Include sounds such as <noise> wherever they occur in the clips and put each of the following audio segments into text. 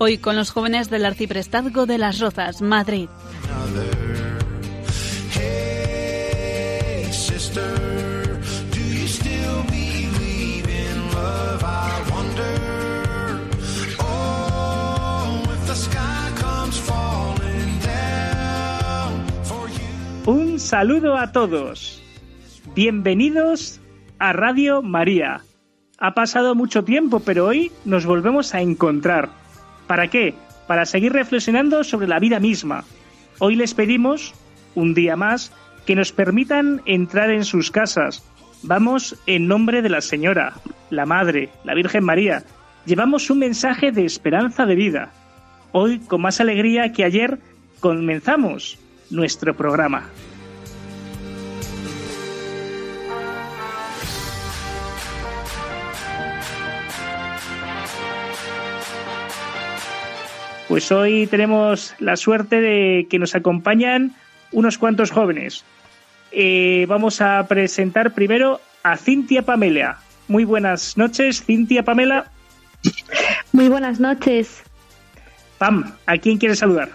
Hoy con los jóvenes del Arciprestazgo de las Rozas, Madrid. Un saludo a todos. Bienvenidos a Radio María. Ha pasado mucho tiempo, pero hoy nos volvemos a encontrar. ¿Para qué? Para seguir reflexionando sobre la vida misma. Hoy les pedimos, un día más, que nos permitan entrar en sus casas. Vamos en nombre de la Señora, la Madre, la Virgen María. Llevamos un mensaje de esperanza de vida. Hoy, con más alegría que ayer, comenzamos nuestro programa. Pues hoy tenemos la suerte de que nos acompañan unos cuantos jóvenes. Eh, vamos a presentar primero a Cintia Pamela. Muy buenas noches, Cintia Pamela. Muy buenas noches. Pam, ¿a quién quieres saludar?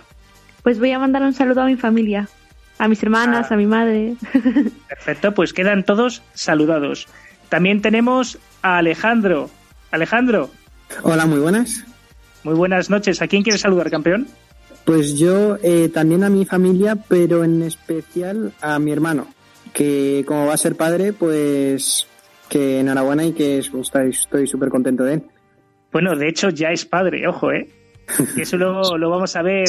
Pues voy a mandar un saludo a mi familia, a mis hermanas, Ah. a mi madre. <laughs> Perfecto, pues quedan todos saludados. También tenemos a Alejandro. Alejandro, Hola, muy buenas. Muy buenas noches. ¿A quién quieres saludar, campeón? Pues yo eh, también a mi familia, pero en especial a mi hermano, que como va a ser padre, pues que enhorabuena y que estoy estoy súper contento de él. Bueno, de hecho ya es padre, ojo, ¿eh? <laughs> Eso lo, lo vamos a ver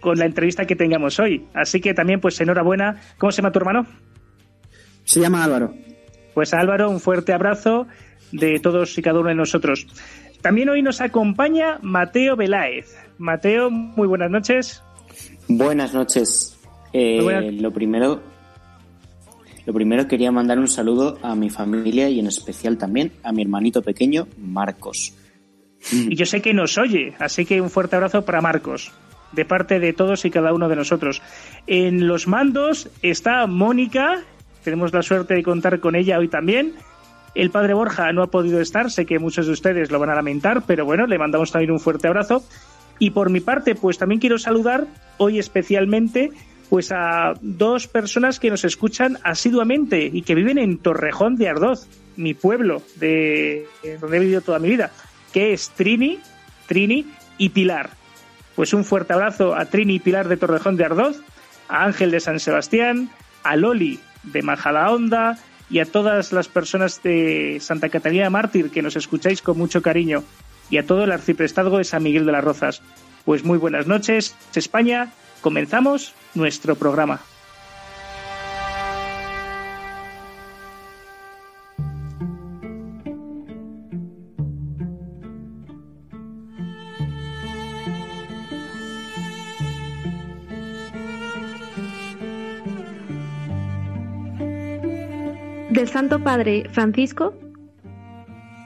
con la entrevista que tengamos hoy. Así que también, pues enhorabuena. ¿Cómo se llama tu hermano? Se llama Álvaro. Pues Álvaro, un fuerte abrazo de todos y cada uno de nosotros. También hoy nos acompaña Mateo Veláez. Mateo, muy buenas noches. Buenas noches. Eh, buenas. Lo primero, lo primero quería mandar un saludo a mi familia y en especial también a mi hermanito pequeño Marcos. Y yo sé que nos oye, así que un fuerte abrazo para Marcos, de parte de todos y cada uno de nosotros. En los mandos está Mónica, tenemos la suerte de contar con ella hoy también. El padre Borja no ha podido estar, sé que muchos de ustedes lo van a lamentar, pero bueno, le mandamos también un fuerte abrazo. Y por mi parte, pues también quiero saludar hoy especialmente pues a dos personas que nos escuchan asiduamente y que viven en Torrejón de Ardoz, mi pueblo, de donde he vivido toda mi vida, que es Trini, Trini y Pilar. Pues un fuerte abrazo a Trini y Pilar de Torrejón de Ardoz, a Ángel de San Sebastián, a Loli de Majadahonda y a todas las personas de Santa Catalina Mártir que nos escucháis con mucho cariño y a todo el arciprestazgo de San Miguel de las Rozas. Pues muy buenas noches, España. Comenzamos nuestro programa. Del Santo Padre Francisco,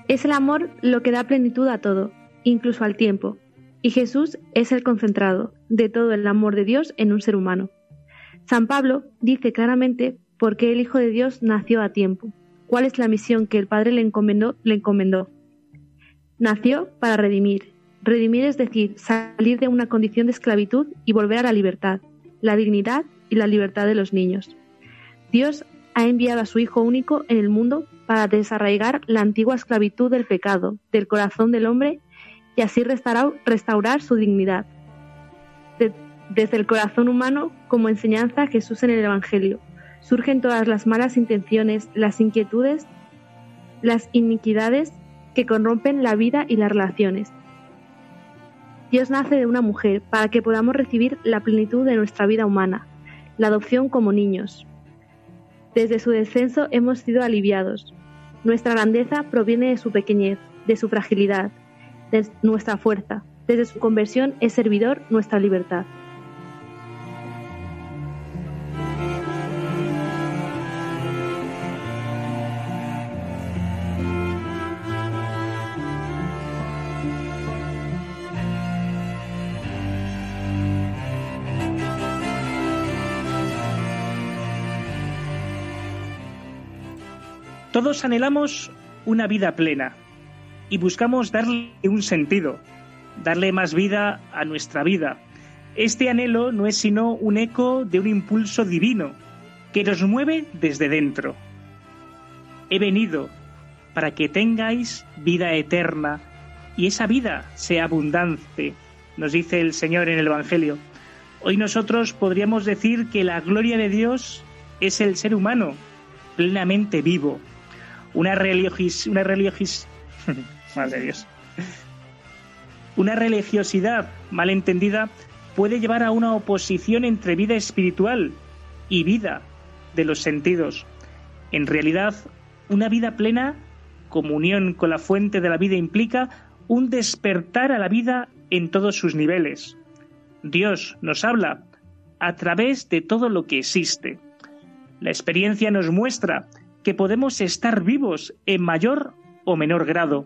es el amor lo que da plenitud a todo, incluso al tiempo, y Jesús es el concentrado de todo el amor de Dios en un ser humano. San Pablo dice claramente por qué el Hijo de Dios nació a tiempo, cuál es la misión que el Padre le encomendó. Le encomendó. Nació para redimir. Redimir es decir, salir de una condición de esclavitud y volver a la libertad, la dignidad y la libertad de los niños. Dios ha enviado a su Hijo único en el mundo para desarraigar la antigua esclavitud del pecado del corazón del hombre y así restaurar, su dignidad. De- desde el corazón humano, como enseñanza Jesús en el Evangelio, surgen todas las malas intenciones, las inquietudes, las iniquidades que corrompen la vida y las relaciones. Dios nace de una mujer para que podamos recibir la plenitud de nuestra vida humana, la adopción como niños. Desde su descenso hemos sido aliviados. Nuestra grandeza proviene de su pequeñez, de su fragilidad, de nuestra fuerza. Desde su conversión es servidor nuestra libertad. Todos anhelamos una vida plena y buscamos darle un sentido, darle más vida a nuestra vida. Este anhelo no es sino un eco de un impulso divino que nos mueve desde dentro. He venido para que tengáis vida eterna y esa vida sea abundante, nos dice el Señor en el Evangelio. Hoy nosotros podríamos decir que la gloria de Dios es el ser humano plenamente vivo, una religios, una <laughs> Dios, una religiosidad mal entendida puede llevar a una oposición entre vida espiritual y vida de los sentidos. En realidad, una vida plena, comunión con la fuente de la vida implica un despertar a la vida en todos sus niveles. Dios nos habla a través de todo lo que existe. La experiencia nos muestra que podemos estar vivos en mayor o menor grado.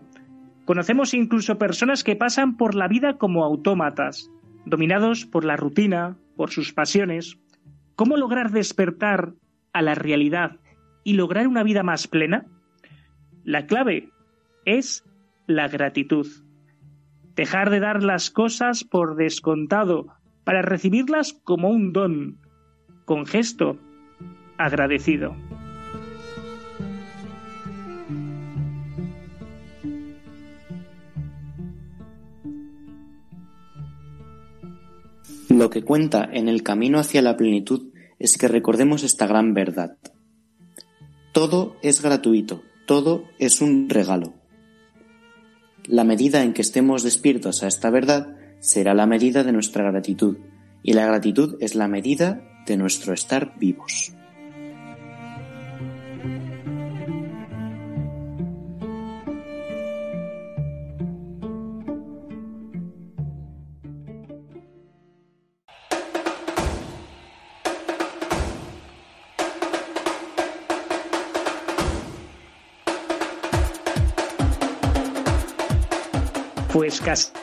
Conocemos incluso personas que pasan por la vida como autómatas, dominados por la rutina, por sus pasiones. ¿Cómo lograr despertar a la realidad y lograr una vida más plena? La clave es la gratitud. Dejar de dar las cosas por descontado para recibirlas como un don, con gesto agradecido. Lo que cuenta en el camino hacia la plenitud es que recordemos esta gran verdad. Todo es gratuito, todo es un regalo. La medida en que estemos despiertos a esta verdad será la medida de nuestra gratitud, y la gratitud es la medida de nuestro estar vivos.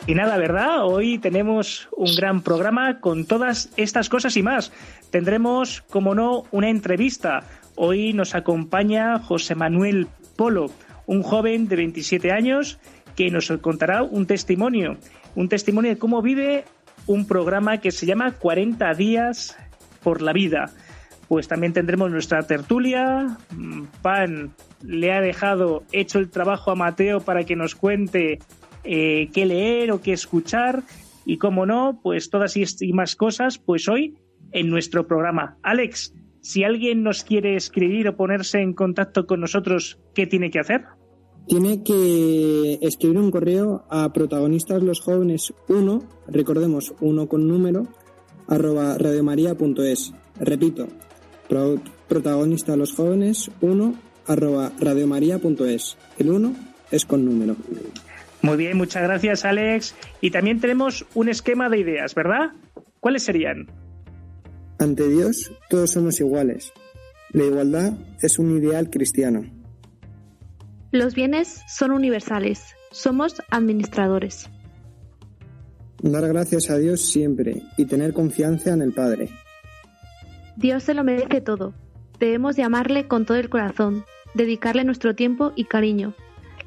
Casi nada, ¿verdad? Hoy tenemos un gran programa con todas estas cosas y más. Tendremos, como no, una entrevista. Hoy nos acompaña José Manuel Polo, un joven de 27 años que nos contará un testimonio, un testimonio de cómo vive un programa que se llama 40 días por la vida. Pues también tendremos nuestra tertulia. Pan le ha dejado hecho el trabajo a Mateo para que nos cuente eh, qué leer o qué escuchar y, como no, pues todas y más cosas, pues hoy en nuestro programa. Alex, si alguien nos quiere escribir o ponerse en contacto con nosotros, ¿qué tiene que hacer? Tiene que escribir un correo a protagonistas los jóvenes 1, recordemos, uno con número, arroba radiomaria.es. Repito, protagonistas los jóvenes 1, arroba radiomaria.es. El 1 es con número. Muy bien, muchas gracias Alex. Y también tenemos un esquema de ideas, ¿verdad? ¿Cuáles serían? Ante Dios todos somos iguales. La igualdad es un ideal cristiano. Los bienes son universales. Somos administradores. Dar gracias a Dios siempre y tener confianza en el Padre. Dios se lo merece todo. Debemos llamarle con todo el corazón, dedicarle nuestro tiempo y cariño.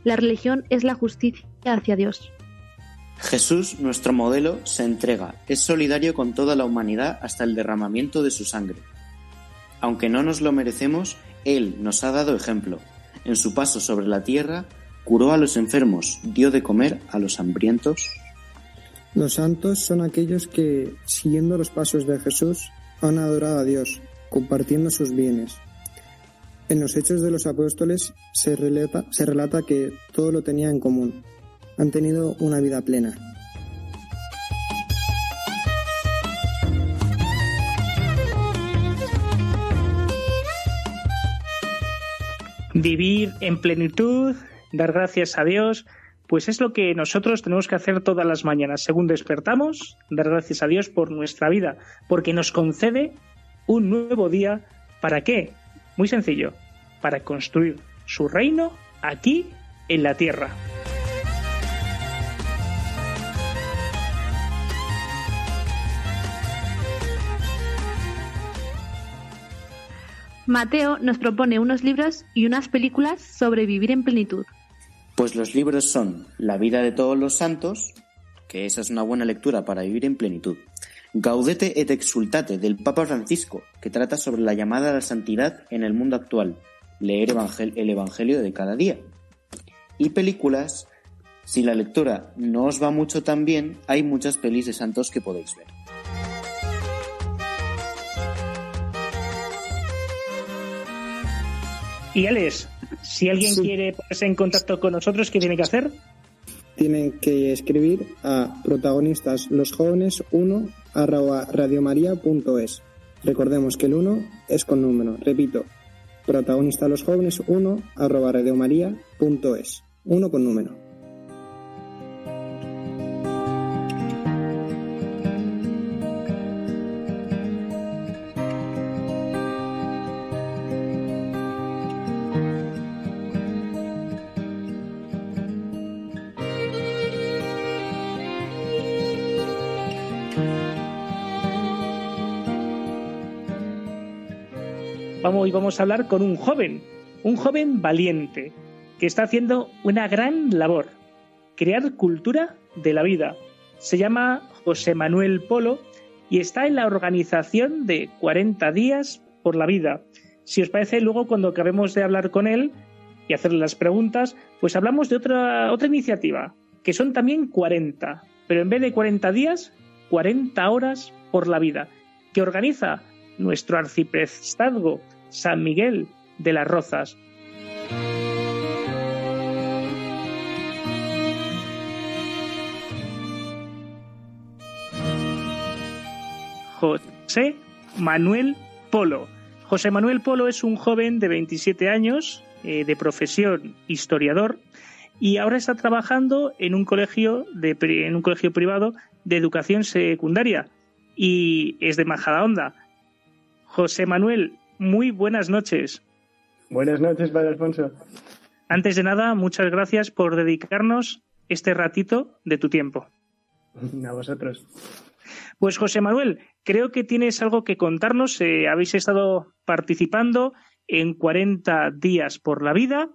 La religión es la justicia hacia Dios. Jesús, nuestro modelo, se entrega, es solidario con toda la humanidad hasta el derramamiento de su sangre. Aunque no nos lo merecemos, Él nos ha dado ejemplo. En su paso sobre la tierra, curó a los enfermos, dio de comer a los hambrientos. Los santos son aquellos que, siguiendo los pasos de Jesús, han adorado a Dios, compartiendo sus bienes. En los Hechos de los Apóstoles se relata, que todo lo tenía en común, han tenido una vida plena. Vivir en plenitud, dar gracias a Dios, pues es lo que nosotros tenemos que hacer todas las mañanas. Según despertamos, dar gracias a Dios por nuestra vida, porque nos concede un nuevo día. ¿Para qué? Muy sencillo, para construir su reino aquí en la tierra. Mateo nos propone unos libros y unas películas sobre vivir en plenitud. Pues los libros son La vida de todos los santos, que esa es una buena lectura para vivir en plenitud. Gaudete et exultate del Papa Francisco, que trata sobre la llamada a la santidad en el mundo actual. Leer el Evangelio de cada día. Y películas, si la lectura no os va mucho tan bien, hay muchas pelis de santos que podéis ver. Y Alex, si alguien quiere ponerse en contacto con nosotros, ¿qué tiene que hacer? Tienen que escribir a protagonistas los jóvenes 1 arroba radiomaria.es. Recordemos que el 1 es con número. Repito, protagonista los jóvenes 1 arroba radiomaria.es. 1 con número. Vamos, hoy vamos a hablar con un joven, un joven valiente, que está haciendo una gran labor, crear cultura de la vida. Se llama José Manuel Polo y está en la organización de 40 días por la vida. Si os parece, luego cuando acabemos de hablar con él y hacerle las preguntas, pues hablamos de otra, otra iniciativa, que son también 40, pero en vez de 40 días, 40 horas por la vida, que organiza nuestro arciprestazgo San Miguel de las Rozas. José Manuel Polo. José Manuel Polo es un joven de 27 años, eh, de profesión historiador, y ahora está trabajando en un colegio de, en un colegio privado de educación secundaria y es de Majadahonda. José Manuel, muy buenas noches. Buenas noches, Padre Alfonso. Antes de nada, muchas gracias por dedicarnos este ratito de tu tiempo. A vosotros. Pues José Manuel, creo que tienes algo que contarnos. Eh, habéis estado participando en 40 días por la vida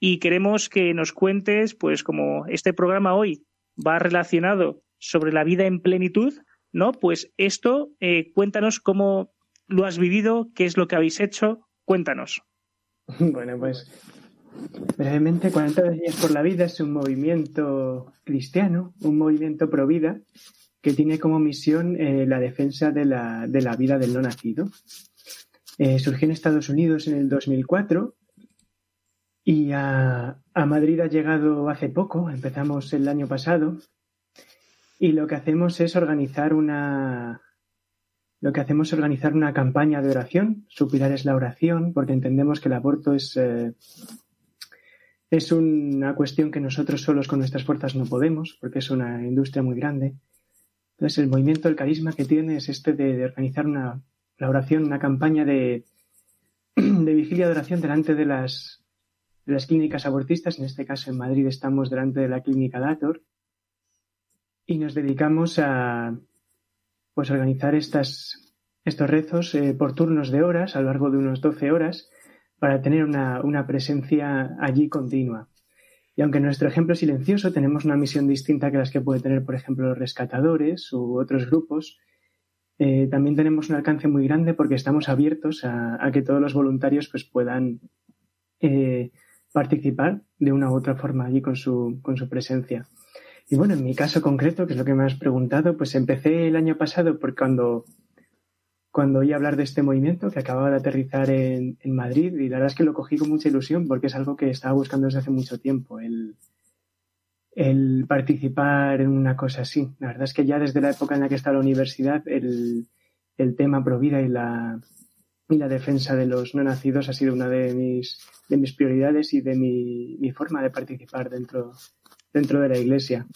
y queremos que nos cuentes, pues como este programa hoy va relacionado sobre la vida en plenitud, ¿no? Pues esto, eh, cuéntanos cómo lo has vivido? ¿Qué es lo que habéis hecho? Cuéntanos. <laughs> Bueno, pues brevemente, 40 días por la vida es un movimiento cristiano, un movimiento pro vida, que tiene como misión eh, la defensa de la, de la, vida del no nacido. Eh, surgió en Estados Unidos en el 2004 y a, a Madrid ha llegado hace poco, empezamos el año pasado, y lo que hacemos es organizar una, lo que hacemos es organizar una campaña de oración. Su pilar es la oración, porque entendemos que el aborto es, eh, es una cuestión que nosotros solos con nuestras fuerzas no podemos, porque es una industria muy grande. Entonces, el movimiento, el carisma que tiene es este de, organizar una, la oración, una campaña de, <clears throat> de vigilia de oración delante de las, de las clínicas abortistas. En este caso, en Madrid estamos delante de la clínica Dator. Y nos dedicamos a, pues organizar estas, estos rezos eh, por turnos de horas a lo largo de unos 12 horas para tener una, presencia allí continua. Y aunque nuestro ejemplo es silencioso, tenemos una misión distinta que las que puede tener, por ejemplo, los rescatadores u otros grupos. Eh, también tenemos un alcance muy grande porque estamos abiertos a, a que todos los voluntarios pues, puedan eh, participar de una u otra forma allí con su, con su presencia. Y bueno, en mi caso concreto, que es lo que me has preguntado, pues empecé el año pasado por cuando, cuando oí hablar de este movimiento que acababa de aterrizar en, en, Madrid y la verdad es que lo cogí con mucha ilusión porque es algo que estaba buscando desde hace mucho tiempo, el, el participar en una cosa así. La verdad es que ya desde la época en la que estaba la universidad, el, el tema provida y la, y la defensa de los no nacidos ha sido una de mis, de mis prioridades y de mi, mi forma de participar dentro dentro de la iglesia.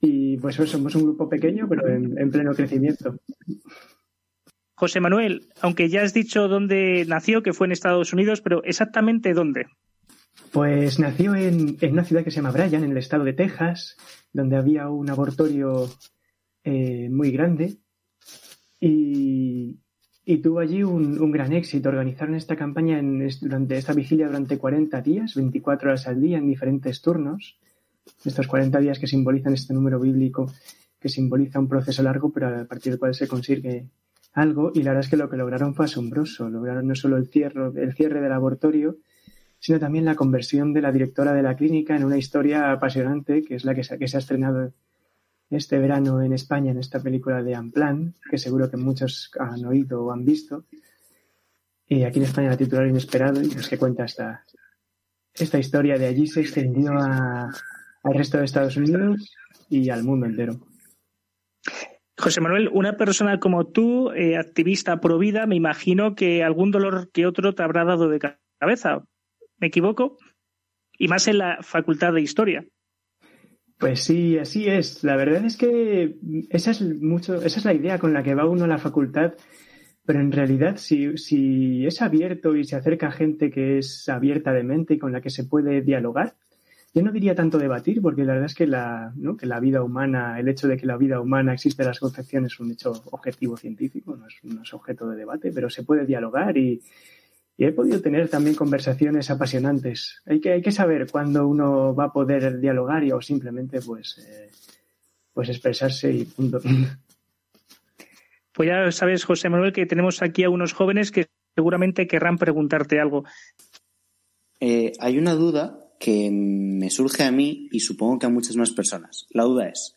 Y pues somos un grupo pequeño, pero en, pleno crecimiento. José Manuel, aunque ya has dicho dónde nació, que fue en Estados Unidos, pero exactamente dónde. Pues nació en, una ciudad que se llama Bryan, en el estado de Texas, donde había un abortorio eh, muy grande y, tuvo allí un, gran éxito. Organizaron esta campaña en, durante esta vigilia durante 40 días, 24 horas al día, en diferentes turnos estos 40 días que simbolizan este número bíblico, que simboliza un proceso largo, pero a partir del cual se consigue algo. Y la verdad es que lo que lograron fue asombroso. Lograron no solo el cierre, el cierre del laboratorio, sino también la conversión de la directora de la clínica en una historia apasionante, que es la que se, que se ha estrenado este verano en España en esta película de Amplan, que seguro que muchos han oído o han visto. Y aquí en España la titular Inesperado, y es que cuenta esta, esta historia de allí se extendió a, al resto de Estados Unidos y al mundo entero. José Manuel, una persona como tú, eh, activista pro vida, me imagino que algún dolor que otro te habrá dado de cabeza. ¿Me equivoco? Y más en la facultad de historia. Pues sí, así es. La verdad es que esa es mucho, esa es la idea con la que va uno a la facultad. Pero en realidad, si, si es abierto y se acerca a gente que es abierta de mente y con la que se puede dialogar, yo no diría tanto debatir, porque la verdad es que la, ¿no? que la vida humana, el hecho de que la vida humana existe en las concepciones es un hecho objetivo científico, no es, objeto de debate, pero se puede dialogar y, he podido tener también conversaciones apasionantes. Hay que, hay que saber cuándo uno va a poder dialogar y, o simplemente pues, eh, pues expresarse y punto. <laughs> Pues ya sabes, José Manuel, que tenemos aquí a unos jóvenes que seguramente querrán preguntarte algo. Eh, hay una duda que me surge a mí y supongo que a muchas más personas. La duda es,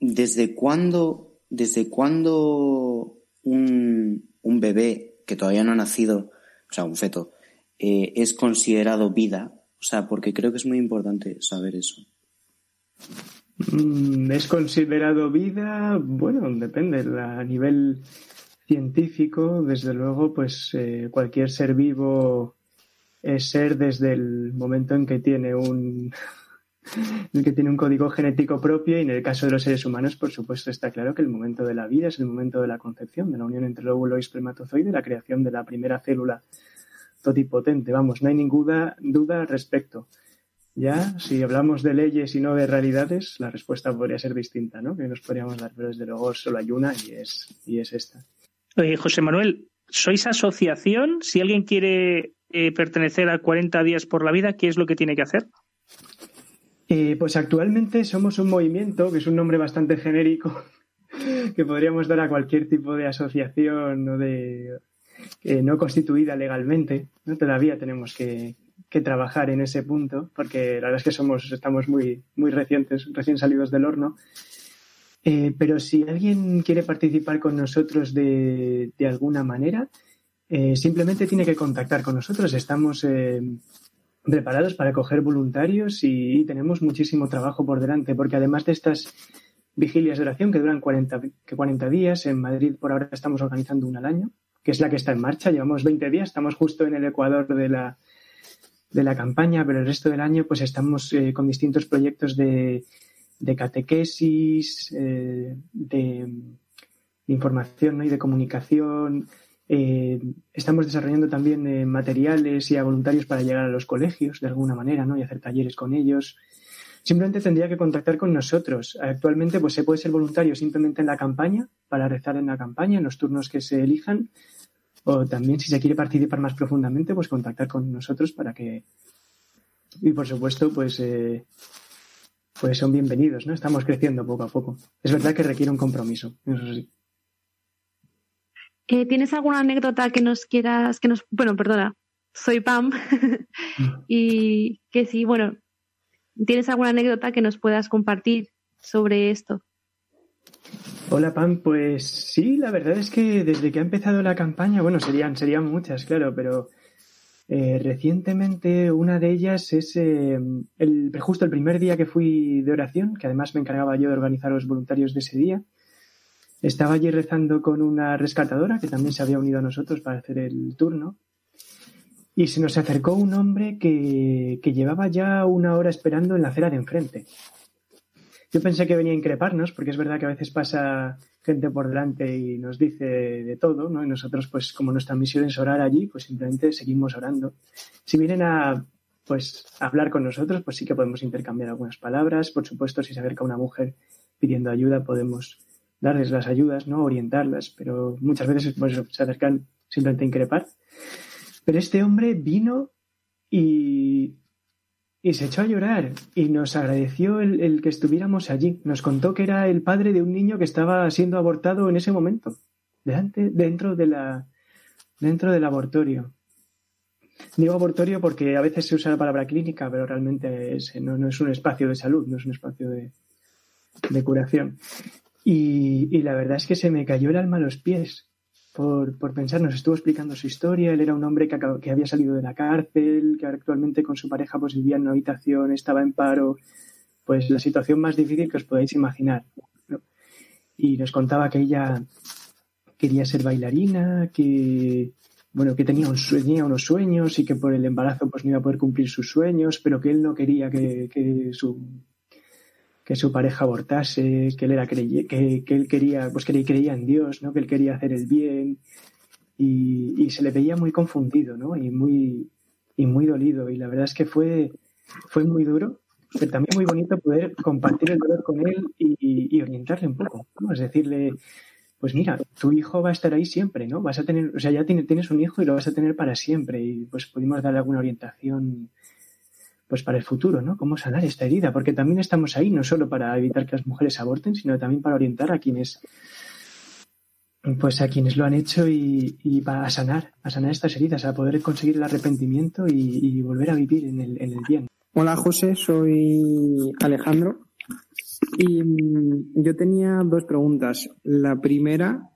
¿desde cuándo, desde cuándo un, bebé que todavía no ha nacido, o sea, un feto, eh, es considerado vida? O sea, porque creo que es muy importante saber eso. Mm, ¿Es considerado vida? Bueno, depende. A nivel científico, desde luego, pues eh, cualquier ser vivo es ser desde el momento en que tiene un <laughs> que tiene un código genético propio y en el caso de los seres humanos, por supuesto, está claro que el momento de la vida es el momento de la concepción, de la unión entre el óvulo y espermatozoide, la creación de la primera célula totipotente. Vamos, no hay ninguna duda al respecto. Ya, si hablamos de leyes y no de realidades, la respuesta podría ser distinta, ¿no? Que nos podríamos dar, pero desde luego solo hay una y es, y es esta. Oye, José Manuel, ¿sois asociación? Si alguien quiere eh, pertenecer a 40 días por la vida, ¿qué es lo que tiene que hacer? Eh, pues actualmente somos un movimiento, que es un nombre bastante genérico, <laughs> que podríamos dar a cualquier tipo de asociación o de eh, no constituida legalmente. ¿no? Todavía tenemos que, trabajar en ese punto, porque la verdad es que somos, estamos muy, muy recientes, recién salidos del horno. pero si alguien quiere participar con nosotros de, de alguna manera, eh, simplemente tiene que contactar con nosotros. Estamos eh, preparados para coger voluntarios y, tenemos muchísimo trabajo por delante, porque además de estas vigilias de oración que duran 40, que 40 días, en Madrid por ahora estamos organizando una al año, que es la que está en marcha. Llevamos 20 días, estamos justo en el ecuador de la, de la campaña, pero el resto del año pues estamos eh, con distintos proyectos de, de catequesis, de, información y de comunicación, eh, estamos desarrollando también eh, materiales y a voluntarios para llegar a los colegios de alguna manera, ¿no? Y hacer talleres con ellos. Simplemente tendría que contactar con nosotros. Actualmente, pues se puede ser voluntario simplemente en la campaña, para rezar en la campaña, en los turnos que se elijan. O también, si se quiere participar más profundamente, pues contactar con nosotros para que. Y por supuesto, pues. Eh, pues son bienvenidos, ¿no? Estamos creciendo poco a poco. Es verdad que requiere un compromiso, eso sí. Eh, ¿Tienes alguna anécdota que nos quieras, que nos, bueno, perdona, soy Pam <laughs> y que sí, bueno, ¿tienes alguna anécdota que nos puedas compartir sobre esto? Hola Pam, pues sí, la verdad es que desde que ha empezado la campaña, bueno, serían, serían muchas, claro, pero eh, recientemente una de ellas es eh, el, justo el primer día que fui de oración, que además me encargaba yo de organizar a los voluntarios de ese día. Estaba allí rezando con una rescatadora que también se había unido a nosotros para hacer el turno. y se nos acercó un hombre que, llevaba ya una hora esperando en la acera de enfrente. Yo pensé que venía a increparnos, porque es verdad que a veces pasa gente por delante y nos dice de todo, ¿no? Y nosotros, pues, como nuestra misión es orar allí, pues simplemente seguimos orando. Si vienen a, pues, a hablar con nosotros, pues sí que podemos intercambiar algunas palabras. Por supuesto, si se acerca una mujer pidiendo ayuda, podemos darles las ayudas, ¿no? Orientarlas, pero muchas veces pues, se acercan simplemente a increpar. Pero este hombre vino y, se echó a llorar y nos agradeció el, que estuviéramos allí. Nos contó que era el padre de un niño que estaba siendo abortado en ese momento, delante, dentro, de la, dentro del abortorio. Digo abortorio porque a veces se usa la palabra clínica, pero realmente no, es un espacio de salud, no es un espacio de, curación. Y, la verdad es que se me cayó el alma a los pies por, por, pensar, nos estuvo explicando su historia. Él era un hombre que, que, había salido de la cárcel, que actualmente con su pareja pues vivía en una habitación, estaba en paro, pues la situación más difícil que os podáis imaginar. Y nos contaba que ella quería ser bailarina, que bueno, que tenía, un, tenía unos sueños y que por el embarazo pues no iba a poder cumplir sus sueños, pero que él no quería que, que su que su pareja abortase, que él era que, que él quería, pues que creía en Dios, ¿no? Que él quería hacer el bien y, se le veía muy confundido, ¿no? Y muy y muy dolido y la verdad es que fue fue muy duro, pero también muy bonito poder compartir el dolor con él y, orientarle un poco. Es decirle, pues mira, tu hijo va a estar ahí siempre, ¿no? Vas a tener, o sea, ya tienes un hijo y lo vas a tener para siempre y pues pudimos darle alguna orientación pues para el futuro, ¿no? Cómo sanar esta herida, porque también estamos ahí no solo para evitar que las mujeres aborten, sino también para orientar a quienes pues a quienes lo han hecho y, y a sanar, a sanar estas heridas, a poder conseguir el arrepentimiento y, volver a vivir en el, en el, bien. Hola José, soy Alejandro y mm, yo tenía dos preguntas. La primera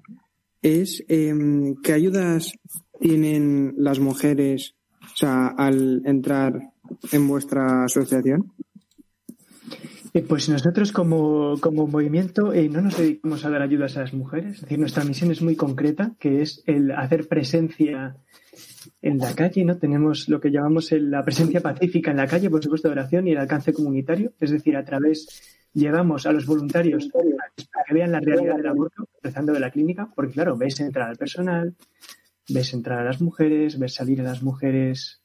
es em, ¿qué ayudas tienen las mujeres o sea, al entrar en vuestra asociación? Eh, pues nosotros como, movimiento eh, no nos dedicamos a dar ayudas a las mujeres, es decir, nuestra misión es muy concreta, que es el hacer presencia en la calle, ¿no? Tenemos lo que llamamos la presencia pacífica en la calle, por supuesto, de oración y el alcance comunitario, es decir, a través, llevamos a los voluntarios para que vean la realidad del aborto, empezando de la clínica, porque claro, ves entrar al personal, ves entrar a las mujeres, ves salir a las mujeres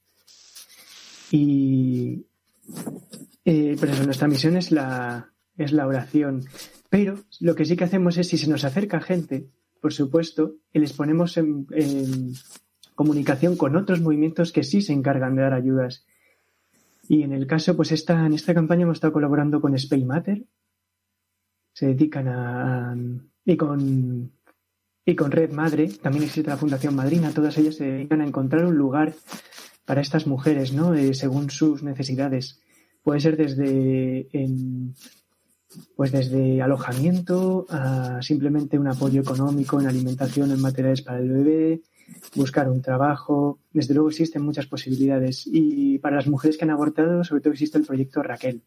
y, eh, pero nuestra misión es la, es la oración. Pero lo que sí que hacemos es, si se nos acerca gente, por supuesto, les ponemos en, comunicación con otros movimientos que sí se encargan de dar ayudas. Y en el caso, pues esta, en esta campaña hemos estado colaborando con Spay Matter. Se dedican a, y con, y con Red Madre, también existe la Fundación Madrina, todas ellas se dedican a encontrar un lugar para estas mujeres, ¿no? Eh, según sus necesidades. Puede ser desde, pues desde alojamiento a simplemente un apoyo económico en alimentación, en materiales para el bebé, buscar un trabajo. Desde luego existen muchas posibilidades. Y para las mujeres que han abortado, sobre todo existe el proyecto Raquel,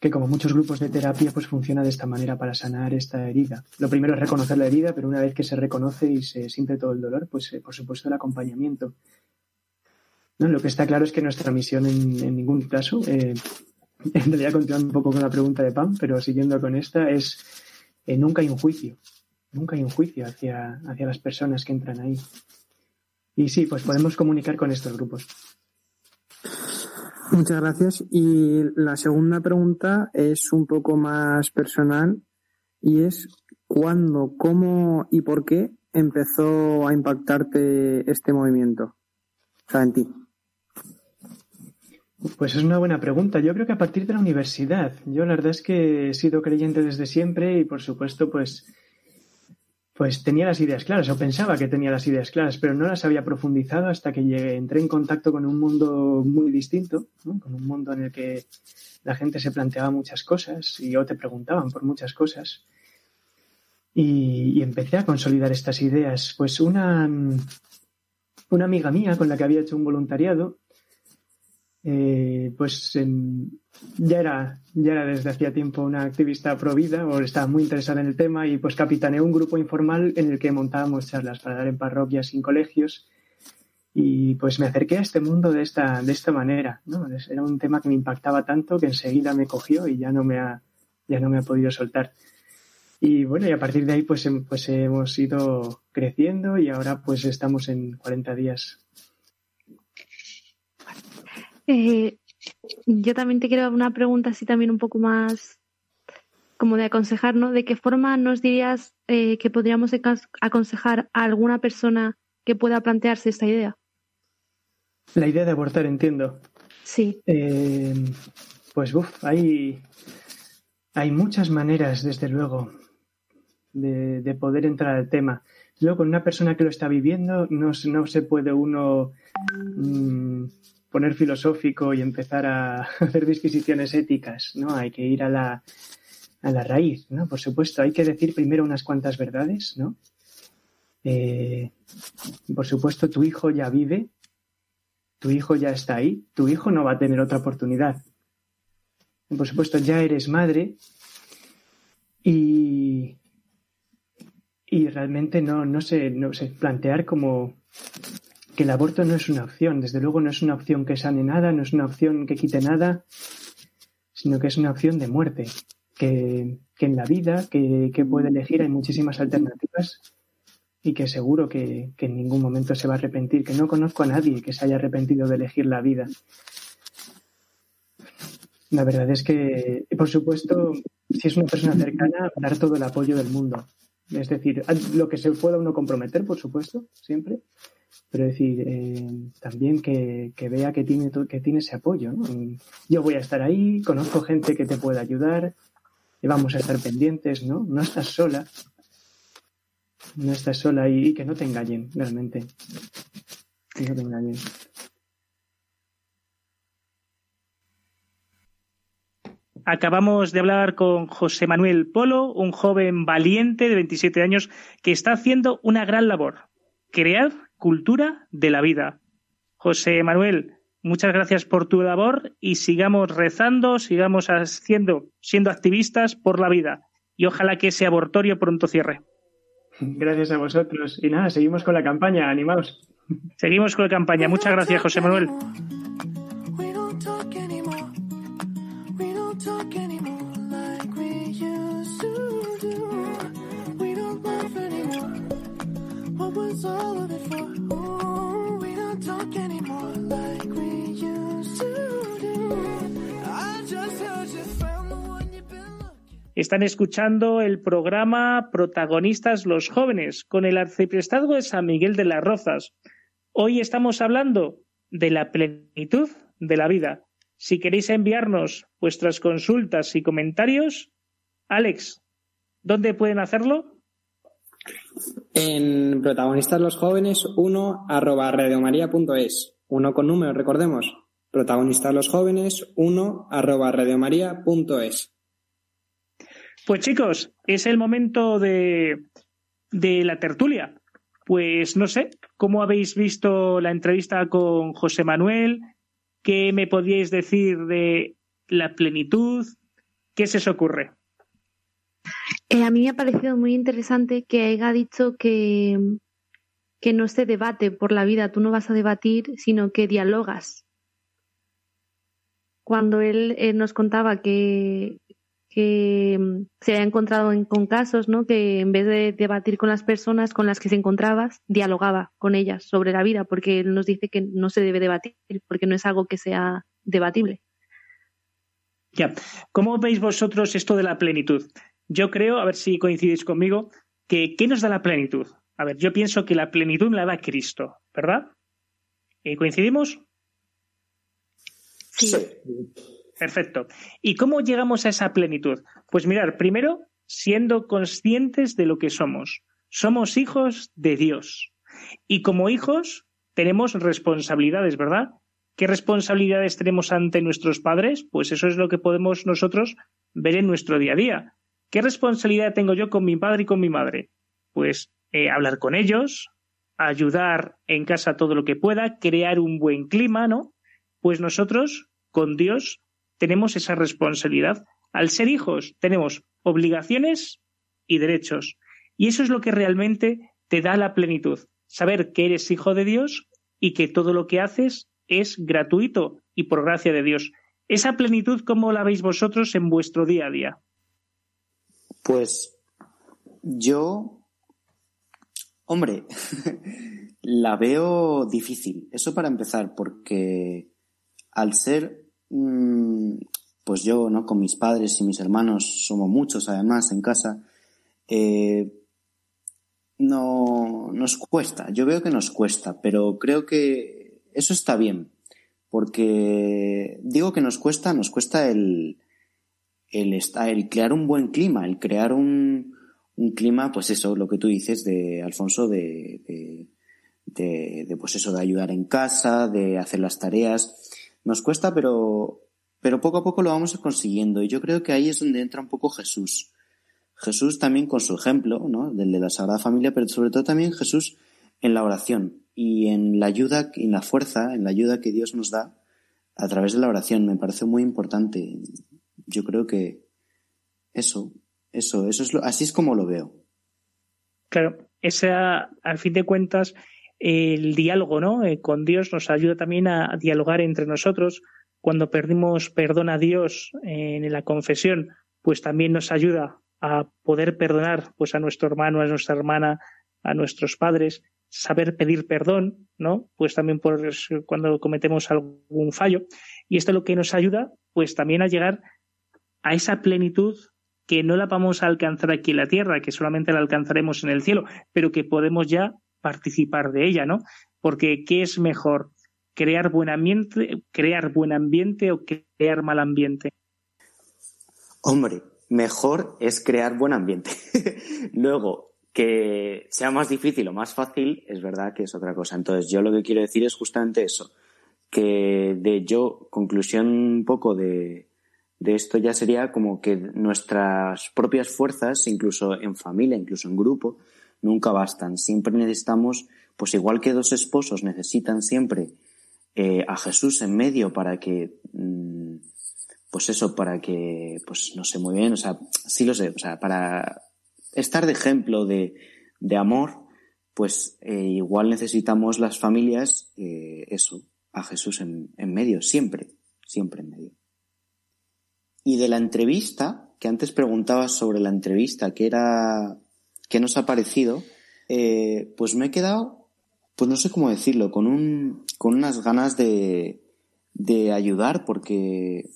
que como muchos grupos de terapia, pues funciona de esta manera para sanar esta herida. Lo primero es reconocer la herida, pero una vez que se reconoce y se siente todo el dolor, pues eh, por supuesto el acompañamiento. Lo que está claro es que nuestra misión en, ningún caso, eh, <laughs> en realidad un poco con la pregunta de Pam, pero siguiendo con esta, es eh, nunca hay un juicio, nunca hay un juicio hacia, hacia las personas que entran ahí. Y sí, pues podemos comunicar con estos grupos. Muchas gracias. Y la segunda pregunta es un poco más personal y es ¿cuándo, cómo y por qué empezó a impactarte este movimiento? O sea, en ti. Pues es una buena pregunta. Yo creo que a partir de la universidad. Yo la verdad es que he sido creyente desde siempre y por supuesto pues pues tenía las ideas claras o pensaba que tenía las ideas claras, pero no las había profundizado hasta que llegué, entré en contacto con un mundo muy distinto, con un mundo en el que la gente se planteaba muchas cosas y o te preguntaban por muchas cosas. Y, y empecé a consolidar estas ideas. Pues una, una amiga mía con la que había hecho un voluntariado eh, pues ya, era, ya era desde hacía tiempo una activista pro vida o estaba muy interesada en el tema y pues capitaneé un grupo informal en el que montábamos charlas para dar en parroquias y en colegios Y pues me acerqué a este mundo de esta, de esta manera, ¿no? Era un tema que me impactaba tanto que enseguida me cogió y ya no me ha, ya no me ha podido soltar. Y bueno, y a partir de ahí pues, pues hemos ido creciendo y ahora pues estamos en 40 días. Eh, yo también te quiero una pregunta así también un poco más como de aconsejar, ¿no? ¿De qué forma nos dirías eh, que podríamos aconsejar a alguna persona que pueda plantearse esta idea? La idea de abortar, entiendo. Sí. Eh, pues, uff, hay, hay muchas maneras, desde luego, de, poder entrar al tema. Luego, con una persona que lo está viviendo, no, no se puede uno mm, poner filosófico y empezar a <laughs> hacer disquisiciones éticas, ¿no? Hay que ir a la, a la raíz, ¿no? Por supuesto, hay que decir primero unas cuantas verdades, ¿no? Eh, por supuesto, tu hijo ya vive, tu hijo ya está ahí, tu hijo no va a tener otra oportunidad. Por supuesto, ya eres madre y, y realmente no, no, sé, no sé, plantear como que el aborto no es una opción, desde luego no es una opción que sane nada, no es una opción que quite nada, sino que es una opción de muerte que, en la vida que, puede elegir hay muchísimas alternativas y que seguro que, en ningún momento se va a arrepentir, que no conozco a nadie que se haya arrepentido de elegir la vida. La verdad es que, por supuesto, si es una persona cercana, dar todo el apoyo del mundo. Es decir, lo que se pueda uno comprometer, por supuesto, siempre, pero decir, eh, también que, vea que tiene, que tiene ese apoyo. Yo voy a estar ahí, conozco gente que te puede ayudar, y vamos a estar pendientes, ¿no? No estás sola. No estás sola y, que no te engañen, realmente. Que no te engañen. Acabamos de hablar con José Manuel Polo, un joven valiente de 27 años que está haciendo una gran labor, crear cultura de la vida. José Manuel, Muchas gracias por tu labor y sigamos rezando, sigamos haciendo, siendo activistas por la vida. Y ojalá que ese abortorio pronto cierre. Gracias a vosotros. Y nada, seguimos con la campaña, animaos. Seguimos con la campaña. Muchas gracias, José Manuel. Están escuchando el programa Protagonistas los Jóvenes con el arciprestazgo de San Miguel de las Rozas. Hoy estamos hablando de la plenitud de la vida. Si queréis enviarnos vuestras consultas y comentarios, Alex, ¿dónde pueden hacerlo? En Protagonistas los Jóvenes 1 arroba radiomaria.es. Uno con número, recordemos. Protagonistas los Jóvenes 1 arroba radiomaria.es. Pues chicos, es el momento de, de la tertulia. Pues no sé, ¿cómo habéis visto la entrevista con José Manuel? ¿Qué me podíais decir de la plenitud? ¿Qué se os ocurre? Eh, a mí me ha parecido muy interesante que haya dicho que, que no se debate por la vida, tú no vas a debatir, sino que dialogas. Cuando él eh, nos contaba que, que mm, se había encontrado con casos, ¿no? Que en vez de debatir con las personas con las que se encontrabas, dialogaba con ellas sobre la vida, porque él nos dice que no se debe debatir, porque no es algo que sea debatible. Ya. ¿Cómo veis vosotros esto de la plenitud? Yo creo, a ver si coincidís conmigo, que ¿qué nos da la plenitud? A ver, yo pienso que la plenitud la da Cristo, ¿verdad? ¿Y ¿Coincidimos? sí. Perfecto. ¿Y cómo llegamos a esa plenitud? Pues mirar, primero, siendo conscientes de lo que somos. Somos hijos de Dios. Y como hijos tenemos responsabilidades, ¿verdad? ¿Qué responsabilidades tenemos ante nuestros padres? Pues eso es lo que podemos nosotros ver en nuestro día a día. ¿Qué responsabilidad tengo yo con mi padre y con mi madre? Pues eh, hablar con ellos, ayudar en casa todo lo que pueda, crear un buen clima, ¿no? Pues nosotros, con Dios, tenemos esa responsabilidad. Al ser hijos tenemos obligaciones y derechos. Y eso es lo que realmente te da la plenitud. Saber que eres hijo de Dios y que todo lo que haces es gratuito y por gracia de Dios. Esa plenitud, ¿cómo la veis vosotros en vuestro día a día? Pues yo, hombre, <laughs> la veo difícil. Eso para empezar, porque al ser, mm, pues yo, ¿no? Con mis padres y mis hermanos, somos muchos además en casa, eh, no nos cuesta. Yo veo que nos cuesta, pero creo que eso está bien, porque digo que nos cuesta, nos cuesta el, el, el crear un buen clima, el crear un, un clima, pues eso, lo que tú dices de Alfonso, de, de, pues eso, de ayudar en casa, de hacer las tareas. Nos cuesta, pero, pero poco a poco lo vamos consiguiendo. Y yo creo que ahí es donde entra un poco Jesús. Jesús también con su ejemplo, ¿no? Del de la Sagrada Familia, pero sobre todo también Jesús en la oración y en la ayuda, en la fuerza, en la ayuda que Dios nos da a través de la oración. Me parece muy importante. Yo creo que eso, eso, eso es lo, así es como lo veo. Claro, esa, al fin de cuentas, el diálogo ¿no? Eh, con Dios nos ayuda también a, dialogar entre nosotros. Cuando perdimos perdón a Dios en la confesión, pues también nos ayuda a poder perdonar pues a nuestro hermano, a nuestra hermana, a nuestros padres, saber pedir perdón, ¿no? Pues también por cuando cometemos algún fallo. Y esto es lo que nos ayuda, pues también a llegar a esa plenitud que no la vamos a alcanzar aquí en la tierra, que solamente la alcanzaremos en el cielo, pero que podemos ya participar de ella, ¿no? Porque ¿qué es mejor? ¿Crear buen ambiente, crear buen ambiente o crear mal ambiente? Hombre, mejor es crear buen ambiente. <laughs> Luego, que sea más difícil o más fácil, es verdad que es otra cosa. Entonces, yo lo que quiero decir es justamente eso, que de yo, conclusión un poco de, de esto ya sería como que nuestras propias fuerzas, incluso en familia, incluso en grupo, nunca bastan. Siempre necesitamos, pues igual que dos esposos necesitan siempre eh, a Jesús en medio para que, mm, pues eso, para que, pues no sé muy bien, o sea, sí lo sé, o sea, para estar de ejemplo de, de amor, pues eh, igual necesitamos las familias, eh, eso, a Jesús en, en medio, siempre, siempre en medio. Y de la entrevista, que antes preguntabas sobre la entrevista, que era ¿Qué nos ha parecido? Eh, pues me he quedado, pues no sé cómo decirlo, con, un, con unas ganas de, de ayudar porque,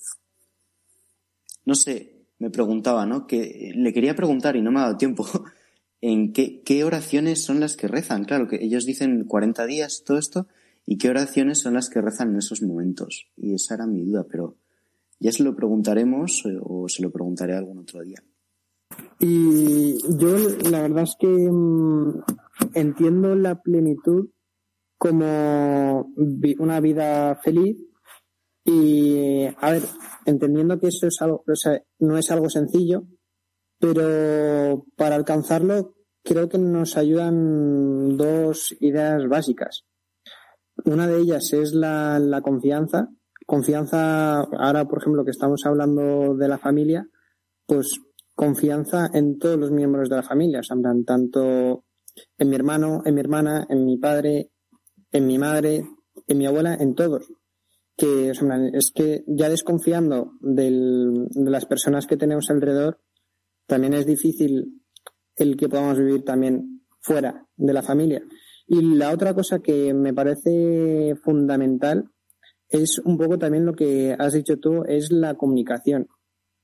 no sé, me preguntaba, ¿no? Que le quería preguntar y no me ha dado tiempo. <laughs> ¿En qué, qué oraciones son las que rezan? Claro, que ellos dicen 40 días, todo esto, y qué oraciones son las que rezan en esos momentos. Y esa era mi duda, pero ya se lo preguntaremos eh, o se lo preguntaré algún otro día. Y yo la verdad es que mm, entiendo la plenitud como una vida feliz y, a ver, entendiendo que eso es algo, o sea, no es algo sencillo, pero para alcanzarlo creo que nos ayudan dos ideas básicas. Una de ellas es la, la confianza. Confianza, ahora por ejemplo que estamos hablando de la familia, pues confianza en todos los miembros de la familia, o sea, tanto en mi hermano, en mi hermana, en mi padre, en mi madre, en mi abuela, en todos. Que es que ya desconfiando del, de las personas que tenemos alrededor, también es difícil el que podamos vivir también fuera de la familia. Y la otra cosa que me parece fundamental es un poco también lo que has dicho tú, es la comunicación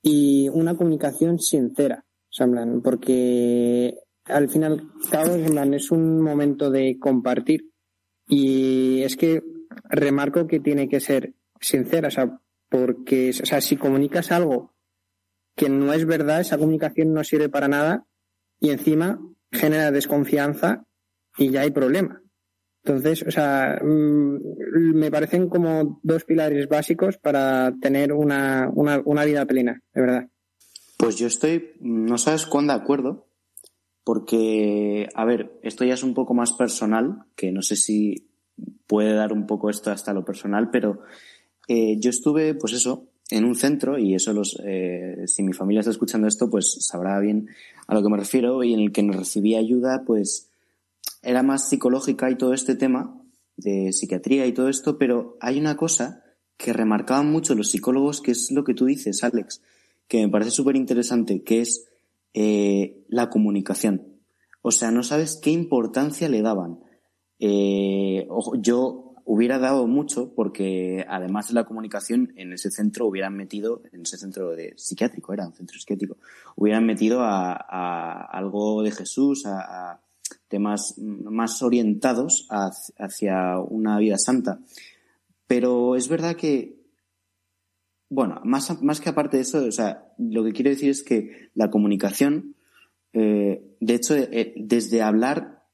y una comunicación sincera, o porque al final cabo es un momento de compartir y es que remarco que tiene que ser sincera, o sea, porque, o sea, si comunicas algo que no es verdad, esa comunicación no sirve para nada y encima genera desconfianza y ya hay problema. Entonces, o sea, mm, me parecen como dos pilares básicos para tener una, una, una vida plena, de verdad. Pues yo estoy, no sabes cuándo de acuerdo, porque, a ver, esto ya es un poco más personal, que no sé si puede dar un poco esto hasta lo personal, pero eh, yo estuve, pues eso, en un centro, y eso los, eh, si mi familia está escuchando esto, pues sabrá bien a lo que me refiero, y en el que recibí ayuda, pues era más psicológica y todo este tema de psiquiatría y todo esto, pero hay una cosa que remarcaban mucho los psicólogos, que es lo que tú dices, Alex, que me parece súper interesante, que es eh, la comunicación. O sea, no sabes qué importancia le daban. Eh, yo hubiera dado mucho porque además de la comunicación en ese centro hubieran metido, en ese centro de psiquiátrico, era un centro psiquiátrico, hubieran metido a, algo de Jesús, a, temas más orientados hacia una vida santa. Pero es verdad que, bueno, más, más que aparte de eso, o sea, lo que quiero decir es que la comunicación, eh, de hecho, eh, desde hablar,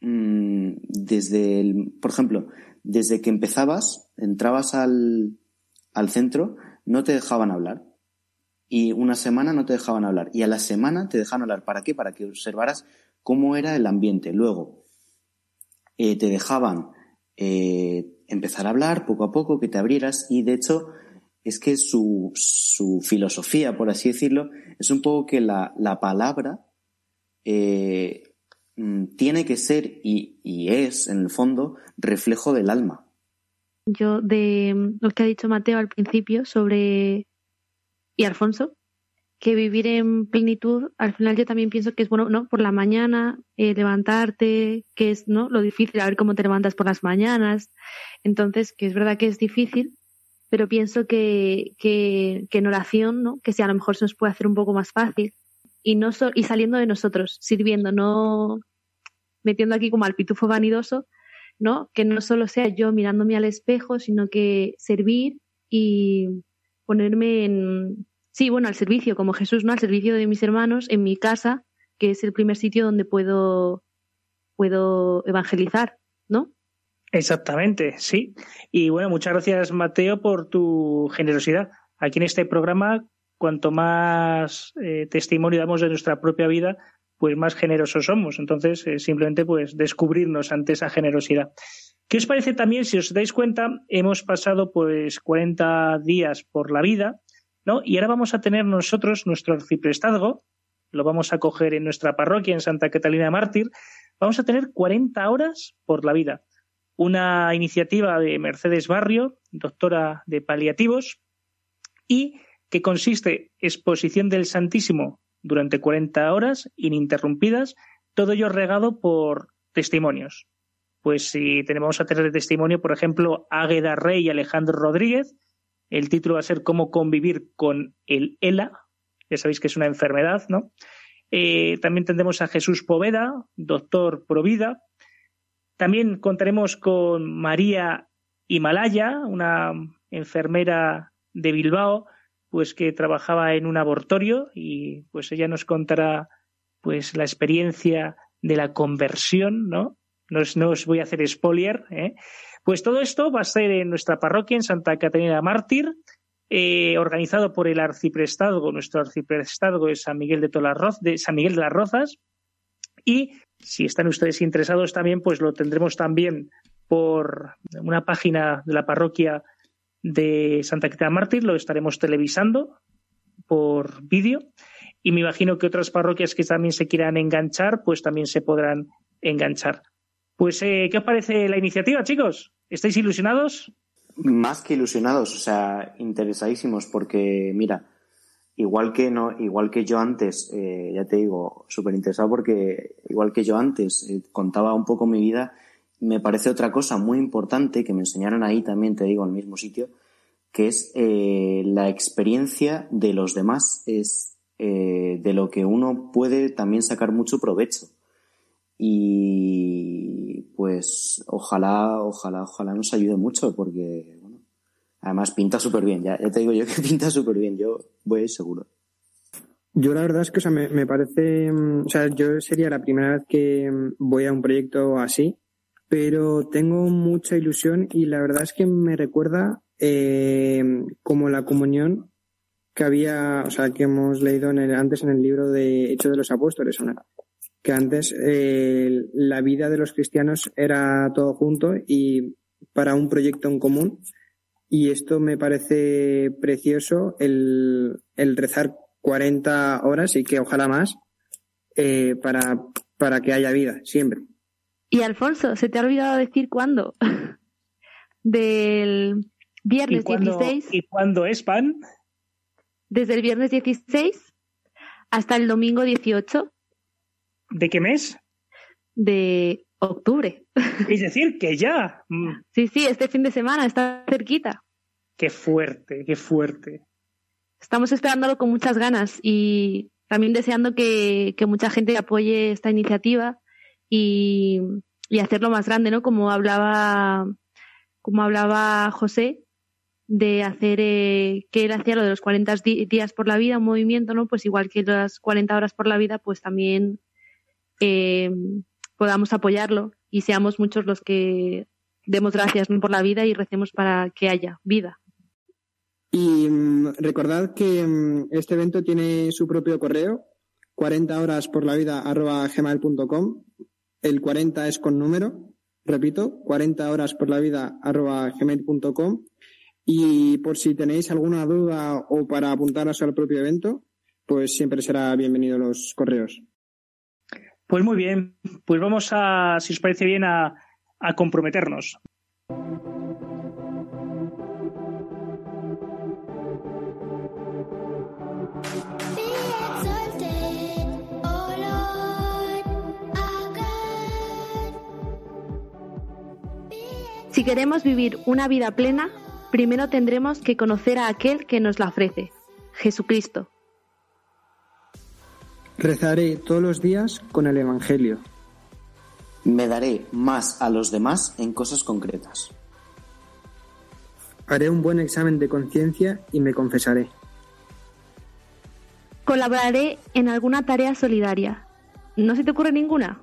mm, desde el, por ejemplo, desde que empezabas, entrabas al, al centro, no te dejaban hablar. Y una semana no te dejaban hablar. Y a la semana te dejaban hablar. ¿Para qué? Para que observaras cómo era el ambiente. Luego, eh, te dejaban eh, empezar a hablar poco a poco, que te abrieras y de hecho es que su, su filosofía, por así decirlo, es un poco que la, la palabra eh, mm, tiene que ser y, y, es, en el fondo, reflejo del alma. Yo, de lo que ha dicho Mateo al principio sobre. y Alfonso, que vivir en plenitud, al final yo también pienso que es bueno, ¿no? Por la mañana, eh, levantarte, que es, ¿no? Lo difícil, a ver cómo te levantas por las mañanas. Entonces, que es verdad que es difícil, pero pienso que, que, que en oración, ¿no? Que si a lo mejor se nos puede hacer un poco más fácil. Y no y saliendo de nosotros, sirviendo, no metiendo aquí como al pitufo vanidoso, ¿no? Que no solo sea yo mirándome al espejo, sino que servir y ponerme en, Sí, bueno, al servicio, como Jesús, ¿no? Al servicio de mis hermanos, en mi casa, que es el primer sitio donde puedo, puedo evangelizar, ¿no? Exactamente, sí. Y bueno, muchas gracias, Mateo, por tu generosidad. Aquí en este programa, cuanto más eh, testimonio damos de nuestra propia vida, pues más generosos somos. Entonces, eh, simplemente pues descubrirnos ante esa generosidad. ¿Qué os parece también, si os dais cuenta, hemos pasado pues 40 días por la vida ¿no? Y ahora vamos a tener nosotros nuestro arciprestazgo, lo vamos a coger en nuestra parroquia en Santa Catalina Mártir, vamos a tener 40 horas por la vida. Una iniciativa de Mercedes Barrio, doctora de paliativos, y que consiste exposición del Santísimo durante 40 horas ininterrumpidas, todo ello regado por testimonios. Pues si tenemos a tener de testimonio, por ejemplo, Águeda Rey y Alejandro Rodríguez, el título va a ser Cómo convivir con el ELA. Ya sabéis que es una enfermedad, ¿no? Eh, también tendremos a Jesús Poveda, doctor Provida. También contaremos con María Himalaya, una enfermera de Bilbao, pues que trabajaba en un abortorio y pues ella nos contará pues la experiencia de la conversión, ¿no? No os, no os voy a hacer spoiler, ¿eh? Pues todo esto va a ser en nuestra parroquia en Santa Catalina Mártir, eh, organizado por el arciprestazgo. Nuestro arciprestazgo es San Miguel de, de San Miguel de las Rozas. Y si están ustedes interesados también, pues lo tendremos también por una página de la parroquia de Santa Catalina Mártir, lo estaremos televisando por vídeo. Y me imagino que otras parroquias que también se quieran enganchar, pues también se podrán enganchar. Pues, eh, ¿qué os parece la iniciativa, chicos? ¿Estáis ilusionados? Más que ilusionados, o sea, interesadísimos, porque, mira, igual que no, igual que yo antes, eh, ya te digo, súper interesado porque igual que yo antes eh, contaba un poco mi vida, me parece otra cosa muy importante que me enseñaron ahí también, te digo, en el mismo sitio, que es la experiencia de los demás, es de lo que uno puede también sacar mucho provecho y pues ojalá, ojalá, ojalá nos ayude mucho porque, bueno, además pinta súper bien, ya, te digo yo que <laughs> pinta súper bien, yo voy seguro. Yo la verdad es que, o sea, me, me, parece, mm, o sea, yo sería la primera vez que mm, voy a un proyecto así, pero tengo mucha ilusión y la verdad es que me recuerda eh, como la comunión que había, o sea, que hemos leído en el, antes en el libro de Hechos de los Apóstoles, ¿no? Que antes eh, la vida de los cristianos era todo junto y para un proyecto en común. Y esto me parece precioso, el, el rezar 40 horas y que ojalá más, eh, para, para que haya vida, siempre. Y Alfonso, ¿se te ha olvidado decir cuándo? <laughs> Del viernes ¿Y cuándo, 16. ¿Y cuándo es pan? Desde el viernes 16 hasta el domingo 18 ¿De qué mes? de octubre. Es decir, que ya. Mm, Sí, sí, este fin de semana está cerquita. Qué fuerte, qué fuerte. Estamos esperándolo con muchas ganas y también deseando que, que mucha gente apoye esta iniciativa y, y hacerlo más grande, ¿no? Como hablaba, como hablaba José, de hacer eh, que él hacía lo de los 40 di- días por la vida, un movimiento, ¿no? Pues igual que las 40 horas por la vida, pues también eh, podamos apoyarlo y seamos muchos los que demos gracias por la vida y recemos para que haya vida. Y mm, recordad que mm, este evento tiene su propio correo, 40 horas por la vida gmail.com. El 40 es con número, repito, 40 horas por la vida gmail.com. Y por si tenéis alguna duda o para apuntaros al propio evento, pues siempre será bienvenido los correos. Pues muy bien, pues vamos a, si os parece bien, a, a comprometernos. Si queremos vivir una vida plena, primero tendremos que conocer a aquel que nos la ofrece, Jesucristo. Rezaré todos los días con el Evangelio. Me daré más a los demás en cosas concretas. Haré un buen examen de conciencia y me confesaré. Colaboraré en alguna tarea solidaria. ¿No se te ocurre ninguna?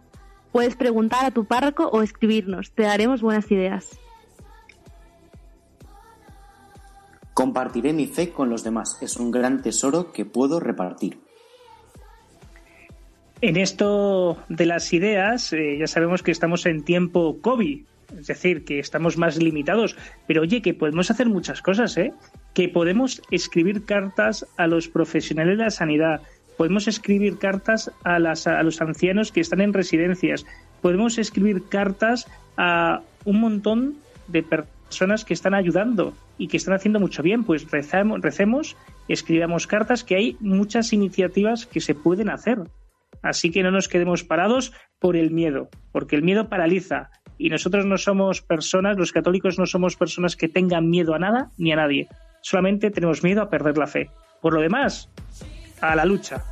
Puedes preguntar a tu párroco o escribirnos, te daremos buenas ideas. Compartiré mi fe con los demás. Es un gran tesoro que puedo repartir. En esto de las ideas, eh, ya sabemos que estamos en tiempo COVID, es decir, que estamos más limitados, pero oye, que podemos hacer muchas cosas, ¿eh? Que podemos escribir cartas a los profesionales de la sanidad, podemos escribir cartas a, las, a los ancianos que están en residencias, podemos escribir cartas a un montón de personas que están ayudando y que están haciendo mucho bien, pues rezamos, recemos, escribamos cartas, que hay muchas iniciativas que se pueden hacer. Así que no nos quedemos parados por el miedo, porque el miedo paraliza. Y nosotros no somos personas, los católicos no somos personas que tengan miedo a nada ni a nadie. Solamente tenemos miedo a perder la fe. Por lo demás, a la lucha.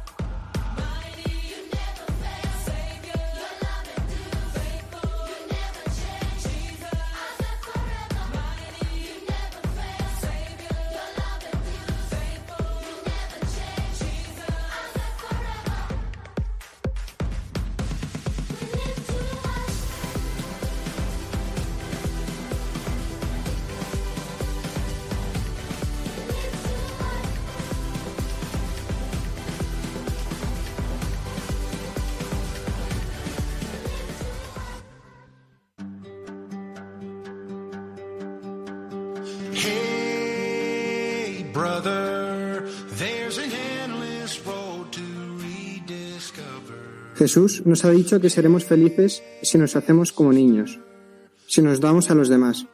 Jesús nos ha dicho que seremos felices si nos hacemos como niños, si nos damos a los demás.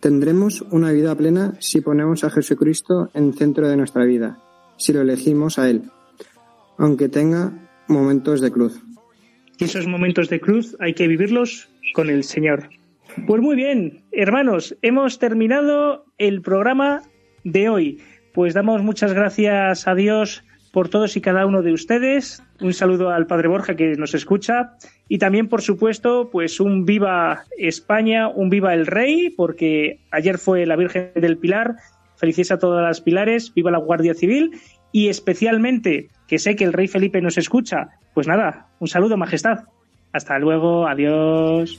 Tendremos una vida plena si ponemos a Jesucristo en centro de nuestra vida, si lo elegimos a Él, aunque tenga momentos de cruz. Y esos momentos de cruz hay que vivirlos con el Señor. Pues muy bien, hermanos, hemos terminado el programa de hoy. Pues damos muchas gracias a Dios por todos y cada uno de ustedes. Un saludo al Padre Borja que nos escucha. Y también, por supuesto, pues un viva España, un viva el Rey, porque ayer fue la Virgen del Pilar. Felices a todas las pilares, viva la Guardia Civil y especialmente, que sé que el Rey Felipe nos escucha, pues nada, un saludo, Majestad. Hasta luego, adiós.